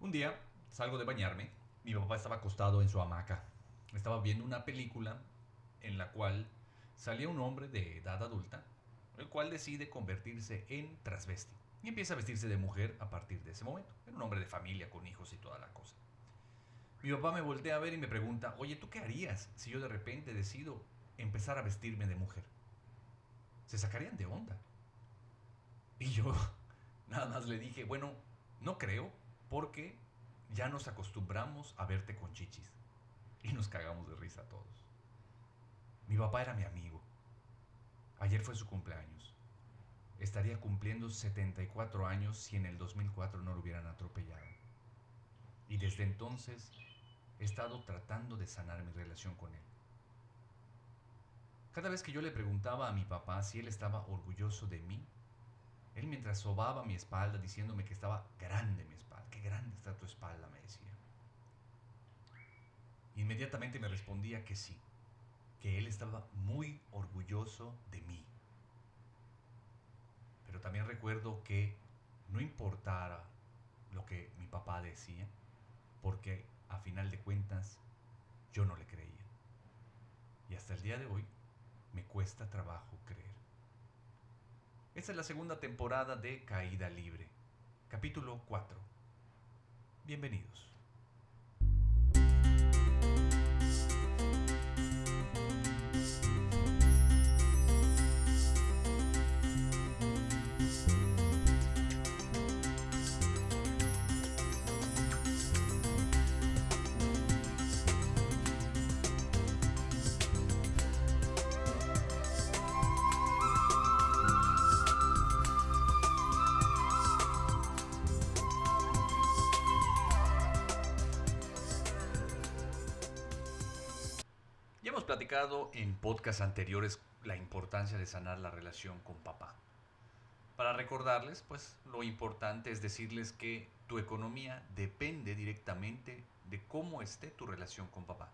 Un día salgo de bañarme, mi papá estaba acostado en su hamaca. Estaba viendo una película en la cual salía un hombre de edad adulta, el cual decide convertirse en transvesti y empieza a vestirse de mujer a partir de ese momento. Era un hombre de familia, con hijos y toda la cosa. Mi papá me voltea a ver y me pregunta, oye, ¿tú qué harías si yo de repente decido empezar a vestirme de mujer? Se sacarían de onda. Y yo nada más le dije, bueno, no creo, porque ya nos acostumbramos a verte con chichis. Y nos cagamos de risa todos. Mi papá era mi amigo. Ayer fue su cumpleaños. Estaría cumpliendo 74 años si en el 2004 no lo hubieran atropellado. Y desde entonces he estado tratando de sanar mi relación con él. Cada vez que yo le preguntaba a mi papá si él estaba orgulloso de mí, él mientras sobaba mi espalda diciéndome que estaba grande mi espalda, qué grande está tu espalda, me decía. Inmediatamente me respondía que sí, que él estaba muy orgulloso de mí. Pero también recuerdo que no importara lo que mi papá decía, porque a final de cuentas yo no le creía. Y hasta el día de hoy me cuesta trabajo creer. Esta es la segunda temporada de Caída Libre, capítulo 4. Bienvenidos. En podcasts anteriores la importancia de sanar la relación con papá. Para recordarles, pues lo importante es decirles que tu economía depende directamente de cómo esté tu relación con papá.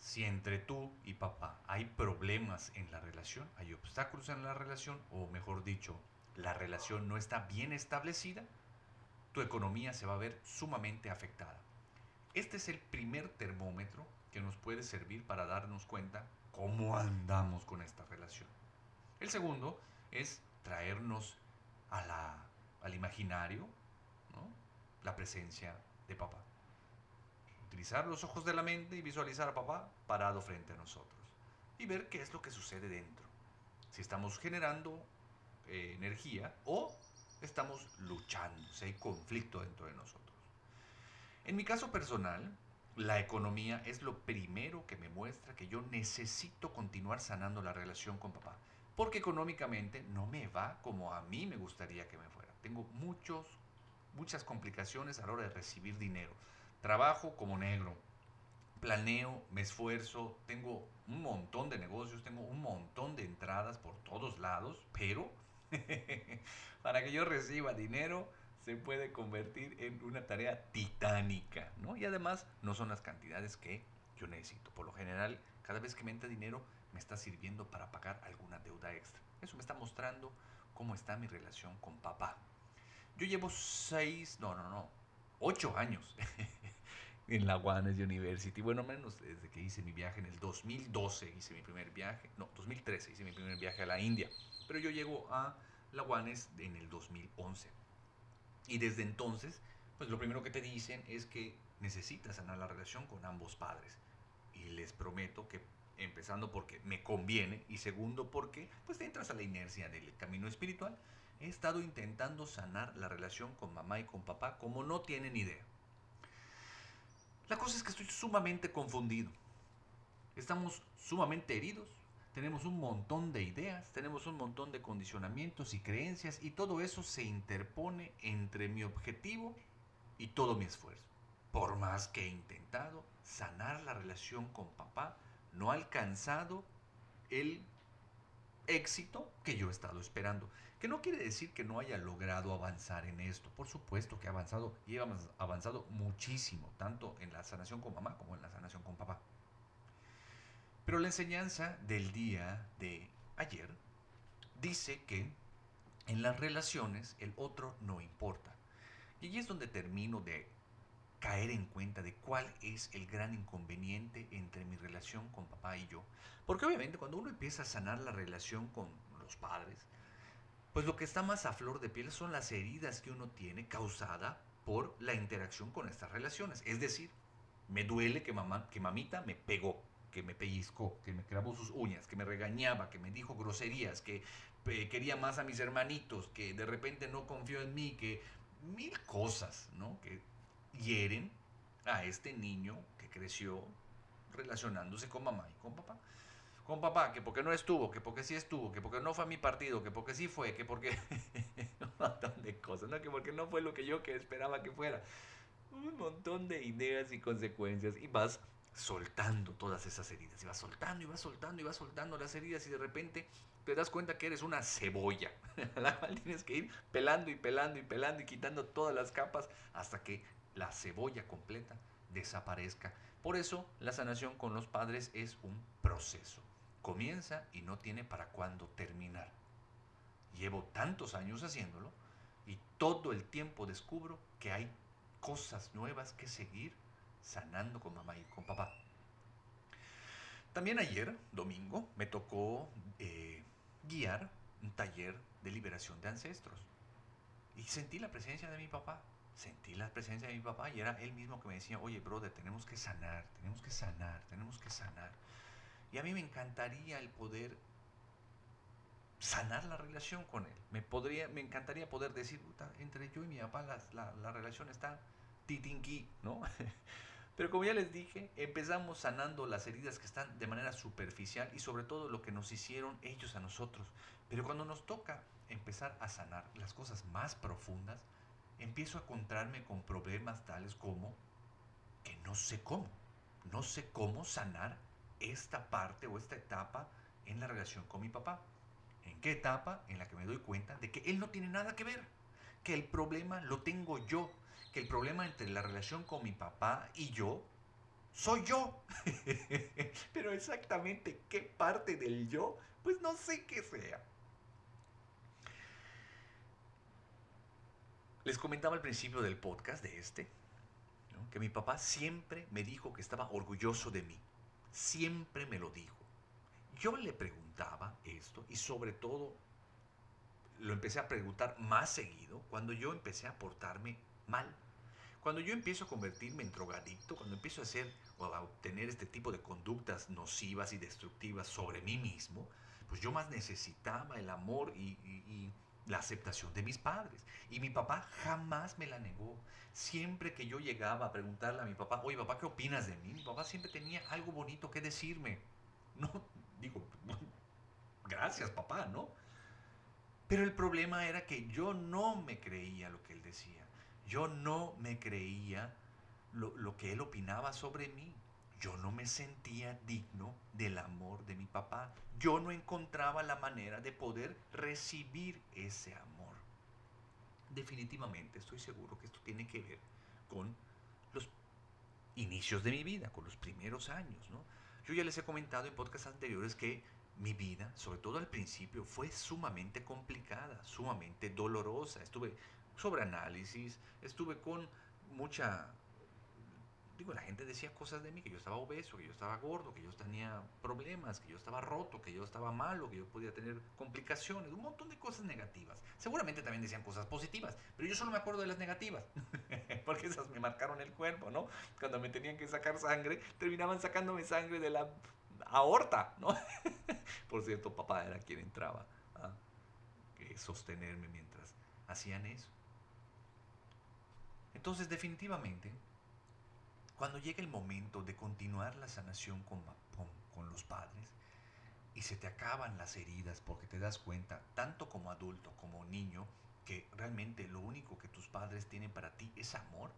Si entre tú y papá hay problemas en la relación, hay obstáculos en la relación, o mejor dicho, la relación no está bien establecida, tu economía se va a ver sumamente afectada. Este es el primer termómetro que nos puede servir para darnos cuenta cómo andamos con esta relación. El segundo es traernos al imaginario la presencia de papá. Utilizar los ojos de la mente y visualizar a papá parado frente a nosotros y ver qué es lo que sucede dentro. Si estamos generando eh, energía o estamos luchando, si hay conflicto dentro de nosotros. En mi caso personal, la economía es lo primero que me muestra que yo necesito continuar sanando la relación con papá. Porque económicamente no me va como a mí me gustaría que me fuera. Tengo muchos, muchas complicaciones a la hora de recibir dinero. Trabajo como negro. Planeo, me esfuerzo, tengo un montón de negocios, tengo un montón de entradas por todos lados, pero para que yo reciba dinero se puede convertir en una tarea titánica, ¿no? Y además no son las cantidades que yo necesito. Por lo general, cada vez que me entra dinero, me está sirviendo para pagar alguna deuda extra. Eso me está mostrando cómo está mi relación con papá. Yo llevo seis, no, no, no, ocho años en la Juanes University. Bueno, menos desde que hice mi viaje en el 2012, hice mi primer viaje, no, 2013 hice mi primer viaje a la India. Pero yo llego a la Juanes en el 2011. Y desde entonces, pues lo primero que te dicen es que necesitas sanar la relación con ambos padres. Y les prometo que empezando porque me conviene y segundo porque pues entras a la inercia del camino espiritual. He estado intentando sanar la relación con mamá y con papá como no tienen idea. La cosa es que estoy sumamente confundido. Estamos sumamente heridos tenemos un montón de ideas, tenemos un montón de condicionamientos y creencias y todo eso se interpone entre mi objetivo y todo mi esfuerzo. Por más que he intentado sanar la relación con papá, no ha alcanzado el éxito que yo he estado esperando. Que no quiere decir que no haya logrado avanzar en esto. Por supuesto que he avanzado y he avanzado muchísimo, tanto en la sanación con mamá como en la sanación con papá. Pero la enseñanza del día de ayer dice que en las relaciones el otro no importa. Y allí es donde termino de caer en cuenta de cuál es el gran inconveniente entre mi relación con papá y yo. Porque obviamente cuando uno empieza a sanar la relación con los padres, pues lo que está más a flor de piel son las heridas que uno tiene causada por la interacción con estas relaciones. Es decir, me duele que, mamá, que mamita me pegó, que me pellizcó, que me clavó sus uñas, que me regañaba, que me dijo groserías, que quería más a mis hermanitos, que de repente no confió en mí, que mil cosas, ¿no? Que hieren a este niño que creció relacionándose con mamá y con papá. Con papá, que porque no estuvo, que porque sí estuvo, que porque no fue a mi partido, que porque sí fue, que porque... un montón de cosas, ¿no? Que porque no fue lo que yo que esperaba que fuera. Un montón de ideas y consecuencias. Y vas soltando todas esas heridas. Y vas soltando, y vas soltando, y vas soltando las heridas. Y de repente te das cuenta que eres una cebolla, a la cual tienes que ir pelando y pelando y pelando y quitando todas las capas hasta que la cebolla completa desaparezca. Por eso la sanación con los padres es un proceso. Comienza y no tiene para cuándo terminar. Llevo tantos años haciéndolo y todo el tiempo descubro que hay cosas nuevas que seguir sanando con mamá y con papá. También ayer, domingo, me tocó eh, guiar un taller de liberación de ancestros. Y sentí la presencia de mi papá sentí la presencia de mi papá y era él mismo que me decía, oye, brother, tenemos que sanar, tenemos que sanar, tenemos que sanar. Y a mí me encantaría el poder sanar la relación con él. Me, podría, me encantaría poder decir, entre yo y mi papá la, la, relación está titinqui, ¿no? Pero como ya les dije, empezamos sanando las heridas que están de manera superficial y sobre todo lo que nos hicieron ellos a nosotros. Pero cuando nos toca empezar a sanar las cosas más profundas, empiezo a encontrarme con problemas tales como que no sé cómo, no sé cómo sanar esta parte o esta etapa en la relación con mi papá. ¿En qué etapa? En la que me doy cuenta de que él no tiene nada que ver, que el problema lo tengo yo, el problema entre la relación con mi papá y yo soy yo. Pero exactamente qué parte del yo, pues no sé qué sea. Les comentaba al principio del podcast de este, que mi papá siempre me dijo que estaba orgulloso de mí. Siempre me lo dijo. Yo le preguntaba esto y sobre todo lo empecé a preguntar más seguido cuando yo empecé a portarme mal. Cuando yo empiezo a convertirme en drogadicto, cuando empiezo a hacer o a obtener este tipo de conductas nocivas y destructivas sobre mí mismo, pues yo más necesitaba el amor y la aceptación de mis padres. Y mi papá jamás me la negó. Siempre que yo llegaba a preguntarle a mi papá, oye papá, ¿qué opinas de mí? Mi papá siempre tenía algo bonito que decirme. No, digo, gracias papá, ¿no? Pero el problema era que yo no me creía lo que él decía. Yo no me creía lo, lo que él opinaba sobre mí yo no me sentía digno del amor de mi papá. Yo no encontraba la manera de poder recibir ese amor. Definitivamente estoy seguro que esto tiene que ver con los inicios de mi vida, con los primeros años. ¿no? Yo ya les he comentado en podcasts anteriores que mi vida, sobre todo al principio, fue sumamente complicada, sumamente dolorosa. Estuve sobre análisis, estuve con mucha digo, la gente decía cosas de mí, que yo estaba obeso, que yo estaba gordo, que yo tenía problemas, que yo estaba roto, que yo estaba malo, que yo podía tener complicaciones, un montón de cosas negativas. Seguramente también decían cosas positivas, pero yo solo me acuerdo de las negativas, porque esas me marcaron el cuerpo, ¿no? Cuando me tenían que sacar sangre, terminaban sacándome sangre de la aorta, ¿no? Por cierto, papá era quien entraba a sostenerme mientras hacían eso. Entonces, definitivamente, cuando llega el momento de continuar la sanación con, con, los padres y se te acaban las heridas porque te das cuenta, tanto como adulto como niño, que realmente lo único que tus padres tienen para ti es amor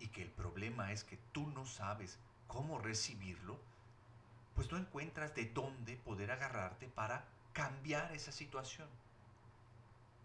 y que el problema es que tú no sabes cómo recibirlo, pues no encuentras de dónde poder agarrarte para cambiar esa situación.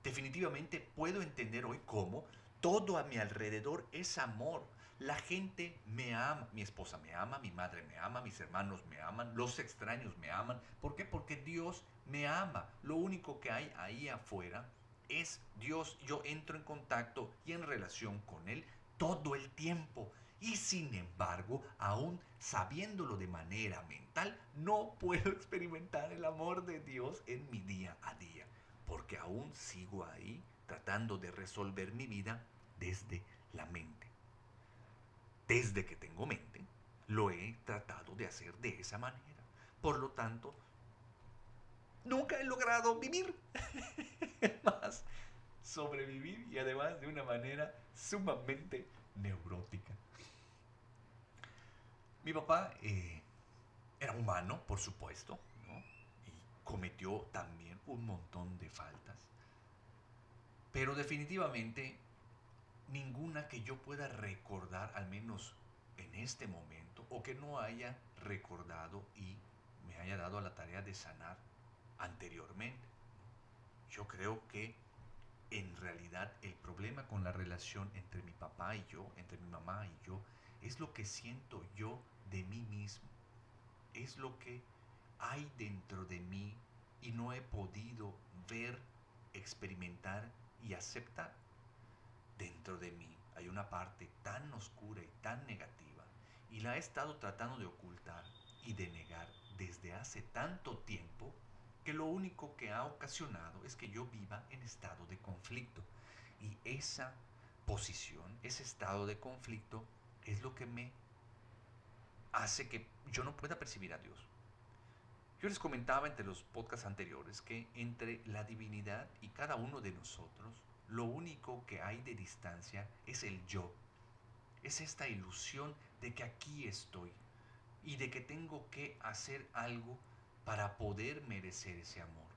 Definitivamente puedo entender hoy cómo todo a mi alrededor es amor la gente me ama, mi esposa me ama, mi madre me ama, mis hermanos me aman, los extraños me aman. ¿Por qué? Porque Dios me ama. Lo único que hay ahí afuera es Dios. Yo entro en contacto y en relación con Él todo el tiempo. Y sin embargo, aún sabiéndolo de manera mental, no puedo experimentar el amor de Dios en mi día a día, porque aún sigo ahí tratando de resolver mi vida desde la mente. Desde que tengo mente, lo he tratado de hacer de esa manera. Por lo tanto, nunca he logrado vivir más, sobrevivir y además de una manera sumamente neurótica. Mi papá eh, era humano, por supuesto, y cometió también un montón de faltas. Pero definitivamente ninguna que yo pueda recordar, al menos en este momento, o que no haya recordado y me haya dado a la tarea de sanar anteriormente. Yo creo que en realidad el problema con la relación entre mi papá y yo, entre mi mamá y yo, es lo que siento yo de mí mismo. Es lo que hay dentro de mí y no he podido ver, experimentar y aceptar. Dentro de mí hay una parte tan oscura y tan negativa y la he estado tratando de ocultar y de negar desde hace tanto tiempo que lo único que ha ocasionado es que yo viva en estado de conflicto. Y esa posición, ese estado de conflicto es lo que me hace que yo no pueda percibir a Dios. Yo les comentaba entre los podcasts anteriores que entre la divinidad y cada uno de nosotros, lo único que hay de distancia es el yo. Es esta ilusión de que aquí estoy y de que tengo que hacer algo para poder merecer ese amor.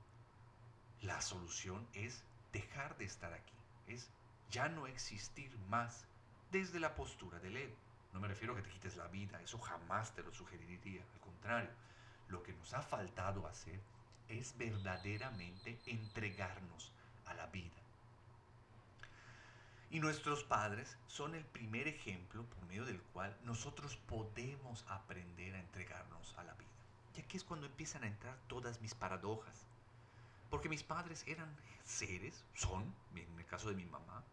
La solución es dejar de estar aquí, es ya no existir más desde la postura del ego. No me refiero a que te quites la vida, eso jamás te lo sugeriría. Al contrario, lo que nos ha faltado hacer es verdaderamente entregarnos a la vida. Y nuestros padres son el primer ejemplo por medio del cual nosotros podemos aprender a entregarnos a la vida. Y aquí es cuando empiezan a entrar todas mis paradojas. Porque mis padres eran seres, son, en el caso de mi mamá,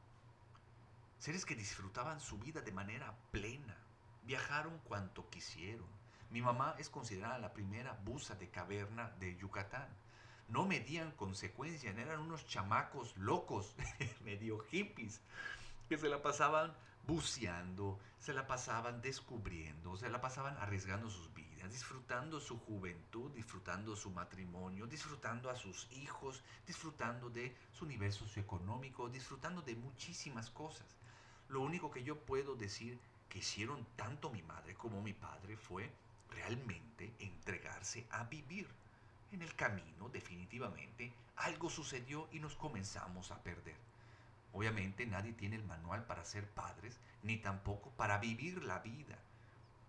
Seres que disfrutaban su vida de manera plena. Viajaron cuanto quisieron. Mi mamá es considerada la primera buza de caverna de Yucatán. No medían consecuencias, eran unos chamacos locos, medio hippies, que se la pasaban buceando, se la pasaban descubriendo, se la pasaban arriesgando sus vidas, disfrutando su juventud, disfrutando su matrimonio, disfrutando a sus hijos, disfrutando de su nivel socioeconómico, disfrutando de muchísimas cosas. Lo único que yo puedo decir que hicieron tanto mi madre como mi padre fue realmente entregarse a vivir. En el camino, definitivamente, algo sucedió y nos comenzamos a perder. Obviamente nadie tiene el manual para ser padres, ni tampoco para vivir la vida.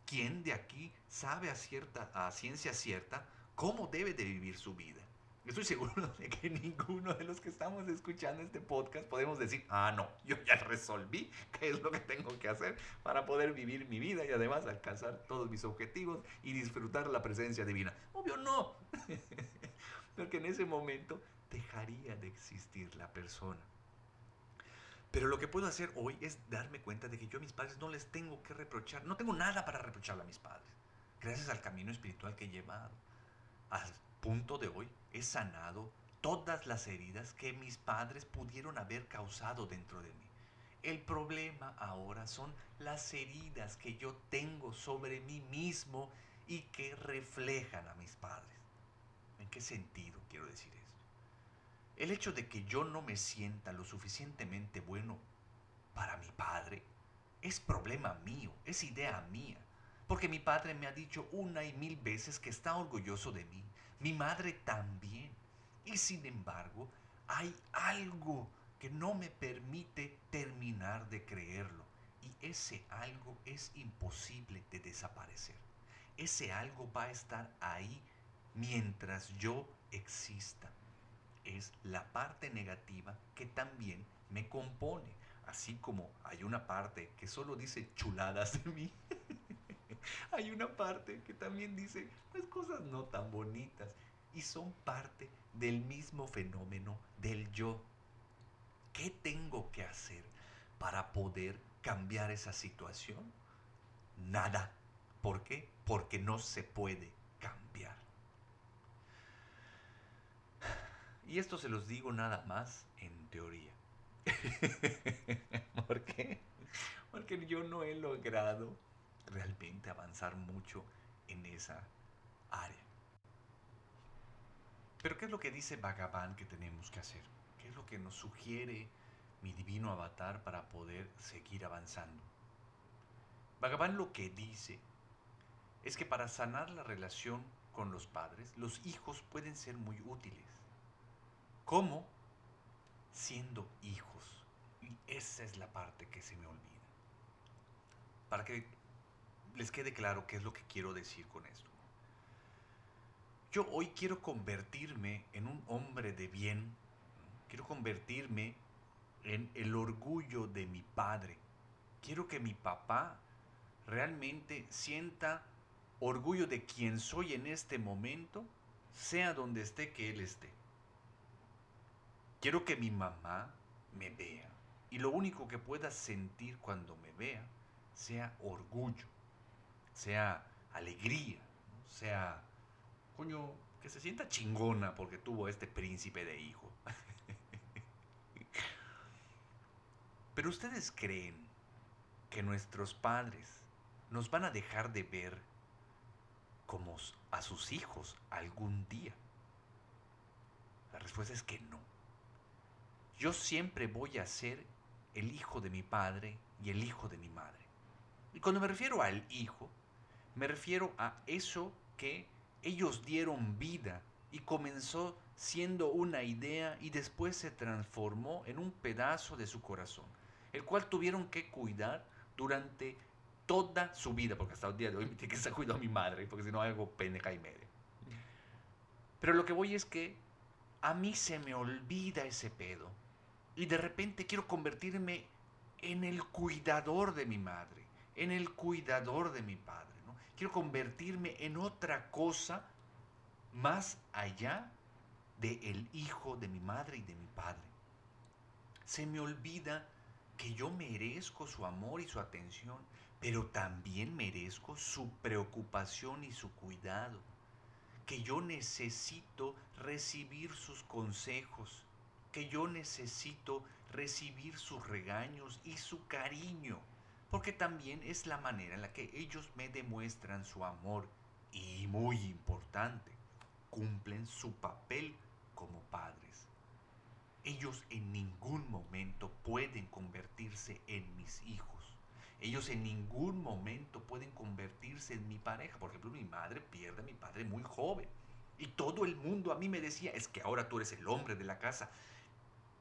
¿Quién de aquí sabe a, cierta, ciencia cierta cómo debe de vivir su vida? Estoy seguro de que ninguno de los que estamos escuchando este podcast podemos decir, ah, no, yo ya resolví qué es lo que tengo que hacer para poder vivir mi vida y además alcanzar todos mis objetivos y disfrutar la presencia divina. Obvio no, porque en ese momento dejaría de existir la persona. Pero lo que puedo hacer hoy es darme cuenta de que yo a mis padres no les tengo que reprochar, no tengo nada para reprocharle a mis padres, gracias al camino espiritual que he llevado, al punto de hoy he sanado todas las heridas que mis padres pudieron haber causado dentro de mí. El problema ahora son las heridas que yo tengo sobre mí mismo y que reflejan a mis padres. ¿En qué sentido quiero decir esto? El hecho de que yo no me sienta lo suficientemente bueno para mi padre es problema mío, es idea mía. Porque mi padre me ha dicho una y mil veces que está orgulloso de mí, mi madre también. Y sin embargo, hay algo que no me permite terminar de creerlo. Y ese algo es imposible de desaparecer. Ese algo va a estar ahí mientras yo exista. Es la parte negativa que también me compone. Así como hay una parte que solo dice chuladas de mí. hay una parte que también dice pues cosas no tan bonitas y son parte del mismo fenómeno del yo. ¿Qué tengo que hacer para poder cambiar esa situación? nada. ¿Por qué? Porque no se puede cambiar. Y esto se los digo nada más en teoría. ¿Por qué? Porque yo no he logrado realmente avanzar mucho en esa área. Pero ¿qué es lo que dice Bhagavan que tenemos que hacer? ¿Qué es lo que nos sugiere mi divino avatar para poder seguir avanzando? Bhagavan lo que dice es que para sanar la relación con los padres, los hijos pueden ser muy útiles. ¿Cómo? Siendo hijos. Y esa es la parte que se me olvida. Para que les quede claro qué es lo que quiero decir con esto. Yo hoy quiero convertirme en un hombre de bien, quiero convertirme en el orgullo de mi padre. Quiero que mi papá realmente sienta orgullo de quien soy en este momento, sea donde esté que él esté. Quiero que mi mamá me vea y lo único que pueda sentir cuando me vea sea orgullo, sea alegría, sea coño, que se sienta chingona porque tuvo este príncipe de hijo. Pero ustedes creen que nuestros padres nos van a dejar de ver como a sus hijos algún día. La respuesta es que no. Yo siempre voy a ser el hijo de mi padre y el hijo de mi madre. Y cuando me refiero al hijo, me refiero a eso que ellos dieron vida y comenzó siendo una idea y después se transformó en un pedazo de su corazón, el cual tuvieron que cuidar durante toda su vida, porque hasta el día de hoy me tiene que estar cuidando a mi madre, porque si no algo pendeja y media. Pero lo que voy es que a mí se me olvida ese pedo y de repente quiero convertirme en el cuidador de mi madre, en el cuidador de mi padre. Quiero convertirme en otra cosa más allá de el hijo de mi madre y de mi padre. Se me olvida que yo merezco su amor y su atención, pero también merezco su preocupación y su cuidado. Que yo necesito recibir sus consejos, que yo necesito recibir sus regaños y su cariño porque también es la manera en la que ellos me demuestran su amor y, muy importante, cumplen su papel como padres. Ellos en ningún momento pueden convertirse en mis hijos. Ellos en ningún momento pueden convertirse en mi pareja. Por ejemplo, mi madre pierde a mi padre muy joven. Y todo el mundo a mí me decía, es que ahora tú eres el hombre de la casa.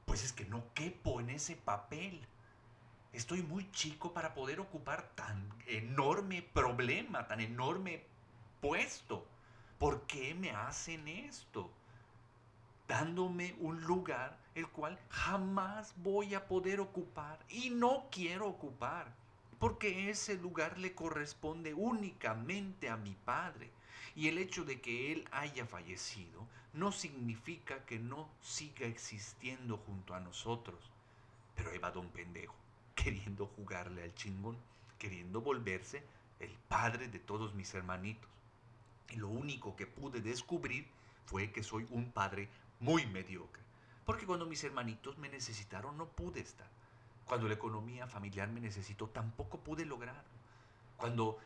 Pues es que no quepo en ese papel. Estoy muy chico para poder ocupar tan enorme problema, tan enorme puesto. ¿Por qué me hacen esto? Dándome un lugar el cual jamás voy a poder ocupar y no quiero ocupar, porque ese lugar le corresponde únicamente a mi padre. Y el hecho de que él haya fallecido no significa que no siga existiendo junto a nosotros. Pero ahí va don pendejo queriendo jugarle al chingón, queriendo volverse el padre de todos mis hermanitos. Y lo único que pude descubrir fue que soy un padre muy mediocre. Porque cuando mis hermanitos me necesitaron no pude estar. Cuando la economía familiar me necesitó tampoco pude lograrlo. Cuando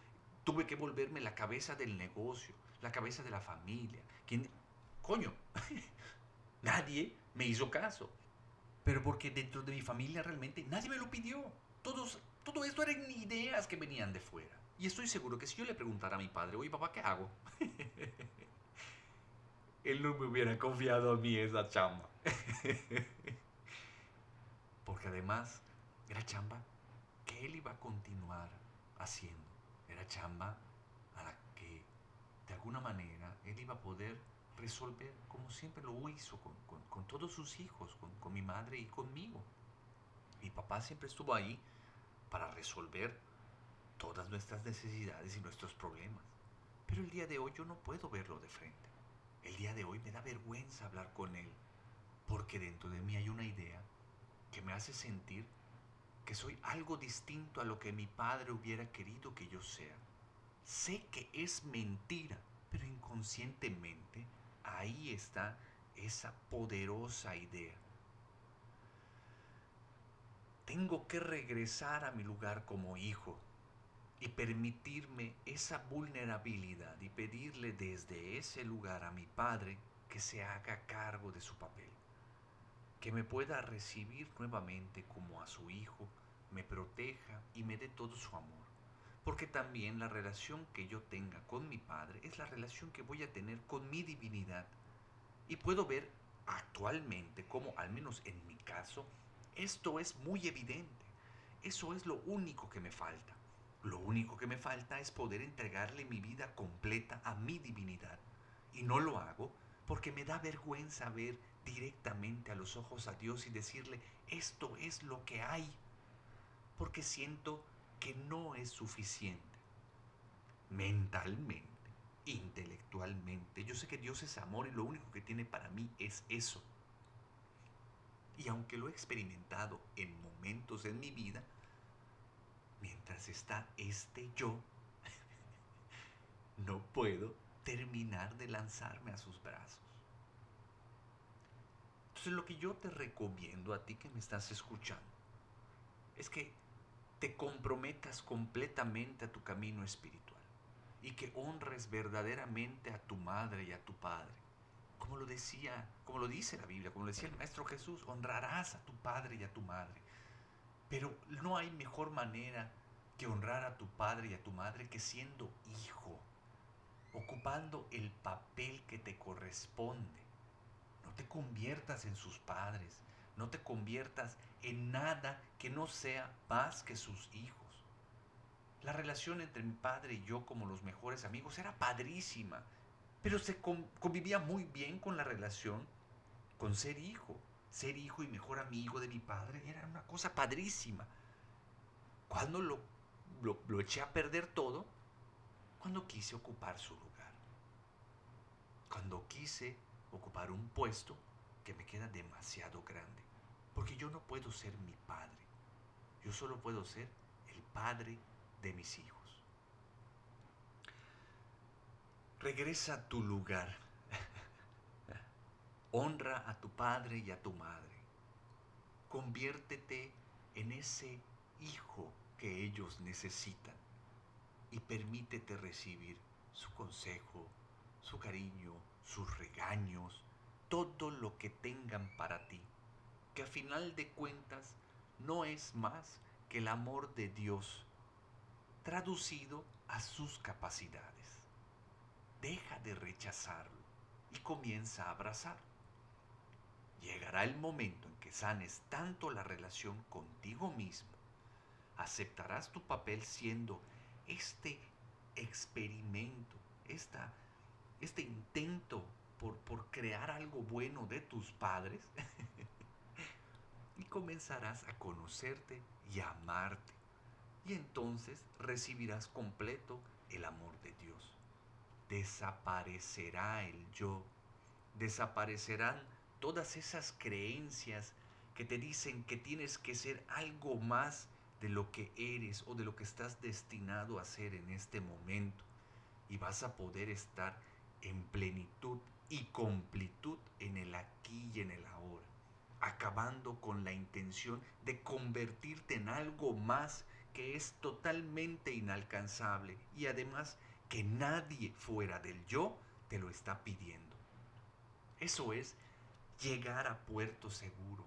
tuve que volverme la cabeza del negocio, la cabeza de la familia. ¿Quién? Coño, nadie me hizo caso pero porque dentro de mi familia realmente nadie me lo pidió. Todos, todo esto eran ideas que venían de fuera. Y estoy seguro que si yo le preguntara a mi padre, oye papá, ¿qué hago? Él no me hubiera confiado a mí esa chamba. Porque además era chamba que él iba a continuar haciendo. Era chamba a la que de alguna manera él iba a poder resolver como siempre lo hizo con, todos sus hijos, con, mi madre y conmigo. Mi papá siempre estuvo ahí para resolver todas nuestras necesidades y nuestros problemas. Pero el día de hoy yo no puedo verlo de frente. El día de hoy me da vergüenza hablar con él, porque dentro de mí hay una idea que me hace sentir que soy algo distinto a lo que mi padre hubiera querido que yo sea. Sé que es mentira, pero inconscientemente ahí está esa poderosa idea. Tengo que regresar a mi lugar como hijo y permitirme esa vulnerabilidad y pedirle desde ese lugar a mi padre que se haga cargo de su papel, que me pueda recibir nuevamente como a su hijo, me proteja y me dé todo su amor. Porque también la relación que yo tenga con mi padre es la relación que voy a tener con mi divinidad. Y puedo ver actualmente como, al menos en mi caso, esto es muy evidente. Eso es lo único que me falta. Lo único que me falta es poder entregarle mi vida completa a mi divinidad. Y no lo hago porque me da vergüenza ver directamente a los ojos a Dios y decirle, esto es lo que hay. Porque siento que no es suficiente. Mentalmente, intelectualmente. Yo sé que Dios es amor y lo único que tiene para mí es eso. Y aunque lo he experimentado en momentos en mi vida, mientras está este yo, no puedo terminar de lanzarme a sus brazos. Entonces lo que yo te recomiendo a ti que me estás escuchando es que te comprometas completamente a tu camino espiritual y que honres verdaderamente a tu madre y a tu padre. Como lo decía, como lo dice la Biblia, como lo decía el maestro Jesús, honrarás a tu padre y a tu madre. Pero no hay mejor manera que honrar a tu padre y a tu madre que siendo hijo, ocupando el papel que te corresponde. No te conviertas en sus padres, no te conviertas en nada que no sea más que sus hijos. La relación entre mi padre y yo como los mejores amigos era padrísima, pero se convivía muy bien con la relación con ser hijo ser hijo y mejor amigo de mi padre era una cosa padrísima. Cuando lo, lo, eché a perder todo, cuando quise ocupar su lugar. Cuando quise ocupar un puesto que me queda demasiado grande. Porque yo no puedo ser mi padre. Yo solo puedo ser el padre de mis hijos. Regresa a tu lugar Honra a tu padre y a tu madre. Conviértete en ese hijo que ellos necesitan y permítete recibir su consejo, su cariño, sus regaños, todo lo que tengan para ti, que a final de cuentas no es más que el amor de Dios traducido a sus capacidades. Deja de rechazarlo y comienza a abrazarlo. Llegará el momento en que sanes tanto la relación contigo mismo, aceptarás tu papel siendo este experimento, esta, este intento por, crear algo bueno de tus padres y comenzarás a conocerte y a amarte. Y entonces recibirás completo el amor de Dios. Desaparecerá el yo, desaparecerán todas esas creencias que te dicen que tienes que ser algo más de lo que eres o de lo que estás destinado a ser en este momento. Y vas a poder estar en plenitud y completud en el aquí y en el ahora, acabando con la intención de convertirte en algo más que es totalmente inalcanzable y además que nadie fuera del yo te lo está pidiendo. Eso es llegar a puerto seguro.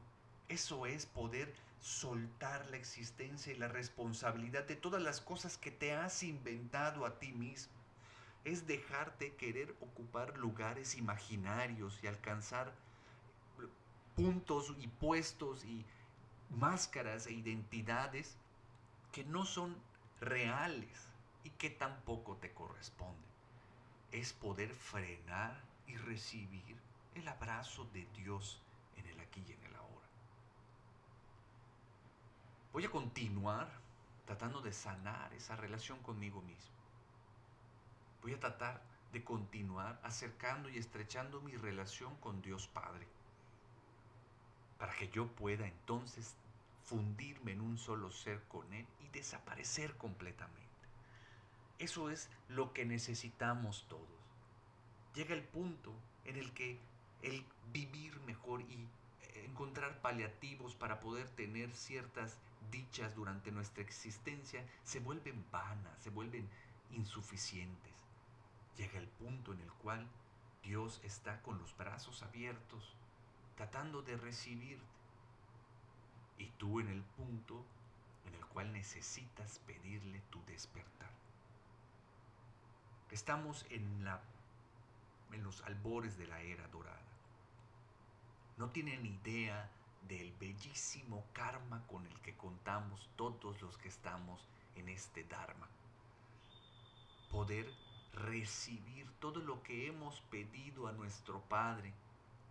Eso es poder soltar la existencia y la responsabilidad de todas las cosas que te has inventado a ti mismo. Es dejarte querer ocupar lugares imaginarios y alcanzar puntos y puestos y máscaras e identidades que no son reales y que tampoco te corresponden. Es poder frenar y recibir el abrazo de Dios en el aquí y en el ahora. Voy a continuar tratando de sanar esa relación conmigo mismo. Voy a tratar de continuar acercando y estrechando mi relación con Dios Padre, para que yo pueda entonces fundirme en un solo ser con Él y desaparecer completamente. Eso es lo que necesitamos todos. Llega el punto en el que el vivir mejor y encontrar paliativos para poder tener ciertas dichas durante nuestra existencia se vuelven vanas, se vuelven insuficientes. Llega el punto en el cual Dios está con los brazos abiertos, tratando de recibirte. Y tú en el punto en el cual necesitas pedirle tu despertar. Estamos en, la, en los albores de la era dorada. No tienen idea del bellísimo karma con el que contamos todos los que estamos en este Dharma. Poder recibir todo lo que hemos pedido a nuestro Padre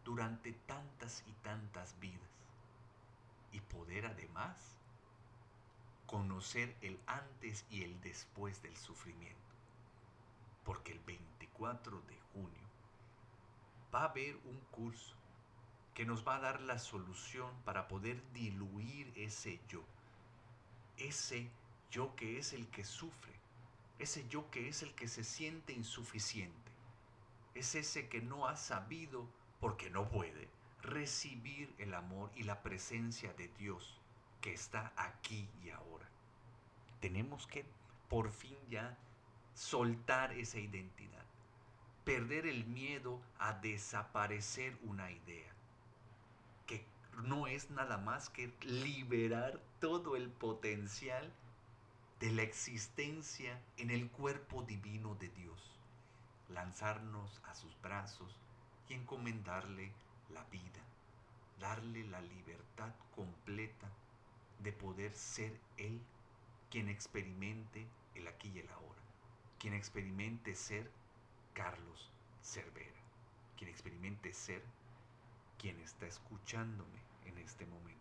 durante tantas y tantas vidas. Y poder además conocer el antes y el después del sufrimiento. Porque el 24 de junio va a haber un curso que nos va a dar la solución para poder diluir ese yo. Ese yo que es el que sufre. Ese yo que es el que se siente insuficiente. Es ese que no ha sabido, porque no puede, recibir el amor y la presencia de Dios que está aquí y ahora. Tenemos que por fin ya soltar esa identidad, perder el miedo a desaparecer una idea no es nada más que liberar todo el potencial de la existencia en el cuerpo divino de Dios, lanzarnos a sus brazos y encomendarle la vida, darle la libertad completa de poder ser Él quien experimente el aquí y el ahora, quien experimente ser Carlos Cervera, quien experimente ser quien está escuchándome en este momento.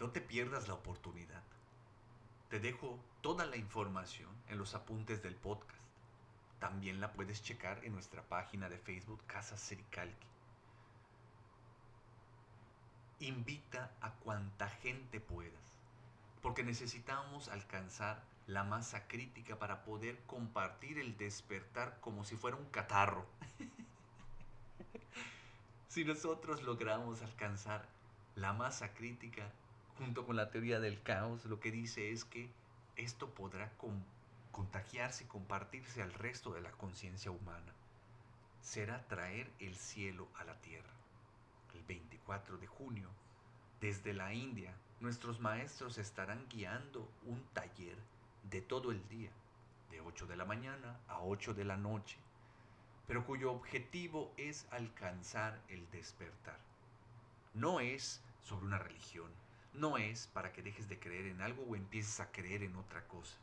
No te pierdas la oportunidad. Te dejo toda la información en los apuntes del podcast. También la puedes checar en nuestra página de Facebook Casa Sericalqui. Invita a cuanta gente puedas, porque necesitamos alcanzar la masa crítica para poder compartir el despertar como si fuera un catarro. Si nosotros logramos alcanzar la masa crítica junto con la teoría del caos, lo que dice es que esto podrá contagiarse y compartirse al resto de la conciencia humana. Será traer el cielo a la tierra. El 24 de junio, desde la India, nuestros maestros estarán guiando un taller de todo el día, de 8 de la mañana a 8 de la noche, pero cuyo objetivo es alcanzar el despertar. No es sobre una religión, no es para que dejes de creer en algo o empieces a creer en otra cosa.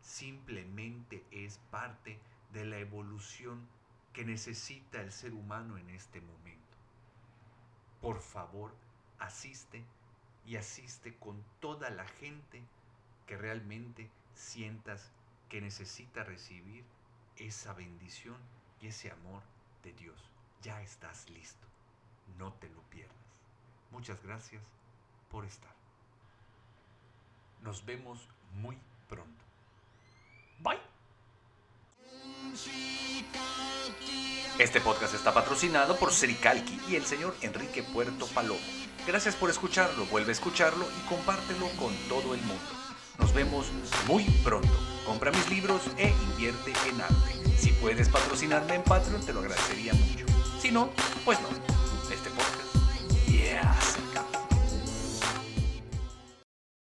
Simplemente es parte de la evolución que necesita el ser humano en este momento. Por favor, asiste y asiste con toda la gente que realmente sientas que necesita recibir esa bendición y ese amor de Dios. Ya estás listo. No te lo pierdas. Muchas gracias por estar. Nos vemos muy pronto. Bye. Este podcast está patrocinado por Sericalqui y el señor Enrique Puerto Palomo. Gracias por escucharlo, vuelve a escucharlo y compártelo con todo el mundo. Nos vemos muy pronto. Compra mis libros e invierte en arte. Si puedes patrocinarme en Patreon, te lo agradecería mucho. Si no, pues no.